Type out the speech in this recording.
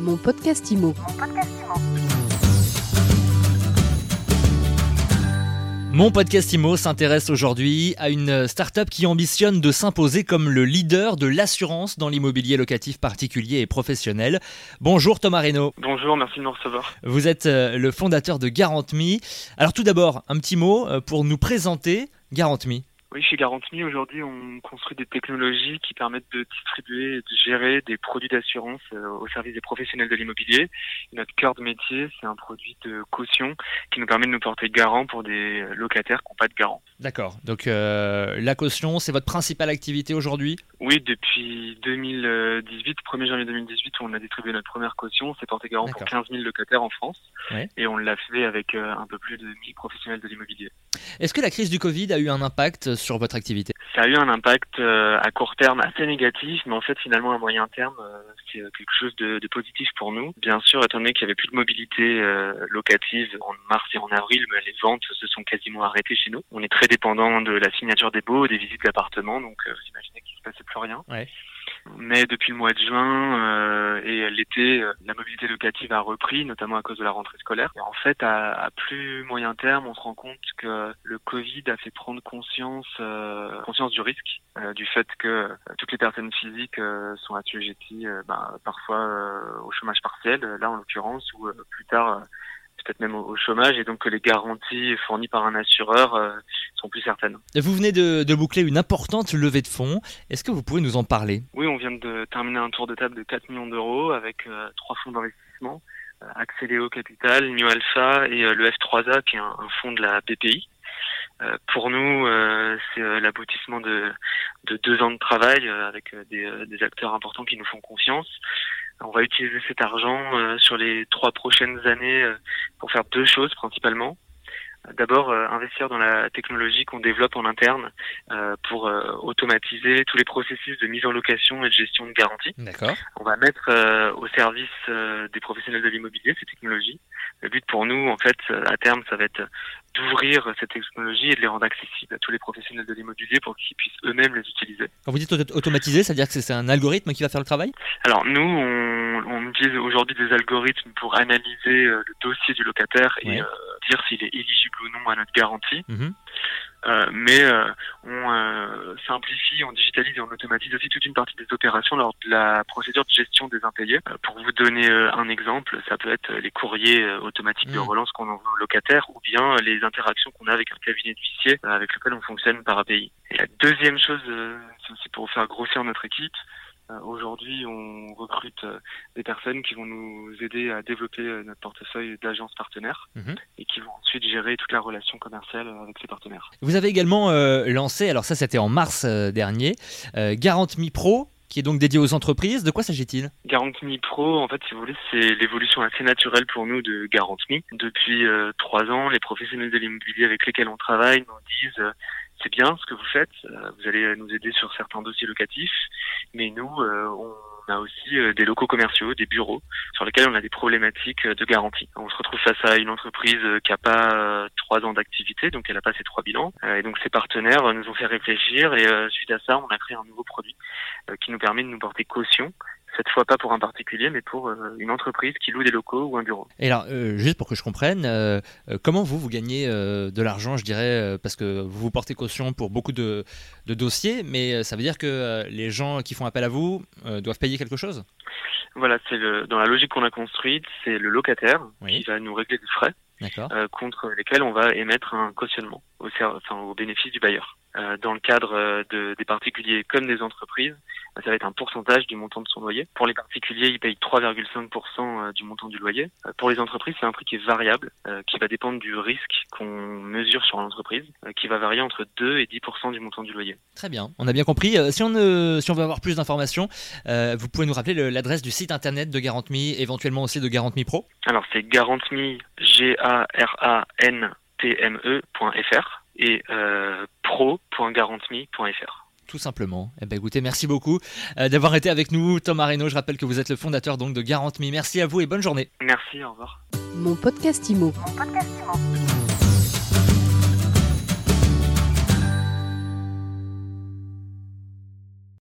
Mon podcast IMO. Mon podcast IMO s'intéresse aujourd'hui à une start-up qui ambitionne de s'imposer comme le leader de l'assurance dans l'immobilier locatif particulier et professionnel. Bonjour Thomas Reynaud. Bonjour, merci de nous recevoir. Vous êtes euh, le fondateur de GarantMe. Alors tout d'abord, un petit mot euh, pour nous présenter GarantMe. Oui, chez GarantMe, aujourd'hui, on construit des technologies qui permettent de distribuer et de gérer des produits d'assurance euh, au service des professionnels de l'immobilier. Notre cœur de métier, c'est un produit de caution qui nous permet de nous porter garant pour des locataires qui n'ont pas de garant. D'accord. Donc euh, la caution, c'est votre principale activité aujourd'hui? Oui, depuis 2018, 1er janvier 2018, où on a distribué notre première caution, on s'est porté garant pour D'accord. 15 000 locataires en France. Ouais. Et on l'a fait avec euh, un peu plus de 1000 professionnels de l'immobilier. Est-ce que la crise du Covid a eu un impact sur votre activité? Ça a eu un impact euh, à court terme assez négatif, mais en fait finalement à moyen terme, euh, c'est quelque chose de, de positif pour nous. Bien sûr, étant donné qu'il n'y avait plus de mobilité euh, locative en mars et en avril, mais les ventes se sont quasiment arrêtées chez nous. On est très dépendant de la signature des baux, des visites d'appartements, donc vous imaginez qu'il se passait plus rien. Ouais. Mais depuis le mois de juin euh, et l'été, euh, la mobilité locative a repris, notamment à cause de la rentrée scolaire. Et en fait, à, à plus moyen terme, on se rend compte que le Covid a fait prendre conscience, euh, conscience du risque, euh, du fait que euh, toutes les personnes physiques euh, sont assujetties ben, parfois au chômage partiel, là en l'occurrence, ou plus tard peut-être même au, chômage, et donc que les garanties fournies par un assureur sont plus certaines. Vous venez de, de boucler une importante levée de fonds. Est-ce que vous pouvez nous en parler? Oui, on vient de terminer un tour de table de 4 millions d'euros avec euh, trois fonds d'investissement, euh, Axeléo Capital, New Alpha et euh, le F3A qui est un, un fonds de la BPI. Euh, pour nous, euh, c'est euh, l'aboutissement de, de deux ans de travail avec des, des acteurs importants qui nous font confiance. On va utiliser cet argent sur les trois prochaines années pour faire deux choses principalement. D'abord, euh, investir dans la technologie qu'on développe en interne euh, pour euh, automatiser tous les processus de mise en location et de gestion de garantie. D'accord. On va mettre euh, au service euh, des professionnels de l'immobilier ces technologies. Le but pour nous, en fait, à terme, ça va être d'ouvrir cette technologie et de les rendre accessibles à tous les professionnels de l'immobilier pour qu'ils puissent eux-mêmes les utiliser. Quand vous dites auto- automatisé, ça veut dire que c'est- un algorithme qui va faire le travail? Alors nous, on, on utilise aujourd'hui des algorithmes pour analyser euh, le dossier du locataire et Ouais. euh, dire s'il est éligible ou non à notre garantie. Mhm. Euh, mais euh, on euh, simplifie, on digitalise et on automatise aussi toute une partie des opérations lors de la procédure de gestion des impayés. Pour vous donner un exemple, ça peut être les courriers automatiques de Mm. relance qu'on envoie aux locataires ou bien les interactions qu'on a avec un cabinet d'huissier euh, avec lequel on fonctionne par API. Et la deuxième chose, c'est aussi pour faire grossir notre équipe. Euh, Aujourd'hui, on recrute euh, des personnes qui vont nous aider à développer euh, notre portefeuille d'agences partenaires Mhm. et qui vont ensuite gérer toute la relation commerciale avec ces partenaires. Vous avez également euh, lancé, alors ça c'était en mars euh, dernier, euh, GarantMe Pro, qui est donc dédié aux entreprises. De quoi s'agit-il? GarantMe Pro, en fait, si vous voulez, c'est l'évolution assez naturelle pour nous de GarantMe. Depuis trois ans, les professionnels de l'immobilier avec lesquels on travaille nous disent c'est bien ce que vous faites, vous allez nous aider sur certains dossiers locatifs, mais nous, euh, on a aussi euh, des locaux commerciaux, des bureaux, sur lesquels on a des problématiques euh, de garantie. On se retrouve face à une entreprise qui n'a pas trois ans d'activité, donc elle n'a pas ses trois bilans, et donc ses partenaires nous ont fait réfléchir, et suite à ça, on a créé un nouveau produit qui nous permet de nous porter caution cette fois pas pour un particulier, mais pour euh, une entreprise qui loue des locaux ou un bureau. Et alors, euh, juste pour que je comprenne, euh, comment vous, vous gagnez de l'argent, je dirais, parce que vous vous portez caution pour beaucoup de, de dossiers, mais ça veut dire que les gens qui font appel à vous doivent payer quelque chose? Voilà, c'est le, dans la logique qu'on a construite, c'est le locataire Oui. qui va nous régler des frais contre lesquels on va émettre un cautionnement au, ser- enfin, au bénéfice du bailleur. Euh, dans le cadre euh, de, des particuliers comme des entreprises, euh, ça va être un pourcentage du montant de son loyer. Pour les particuliers, ils payent 3,5% euh, du montant du loyer. Pour les entreprises, c'est un prix qui est variable, qui va dépendre du risque qu'on mesure sur l'entreprise, qui va varier entre 2 et 10% du montant du loyer. Très bien, on a bien compris. Si, on, euh, si on veut avoir plus d'informations, euh, vous pouvez nous rappeler le- l'adresse du site internet de GarantMe, éventuellement aussi de GarantMe Pro Alors c'est garantme, G-A-R-A-N-T-M-E.fr et euh, Tout simplement. Eh ben, écoutez, merci beaucoup euh, d'avoir été avec nous, Thomas Reynaud. Je rappelle que vous êtes le fondateur donc de GarantMe. Merci à vous et bonne journée. Merci, au revoir. Mon podcast IMO. Mon podcast IMO.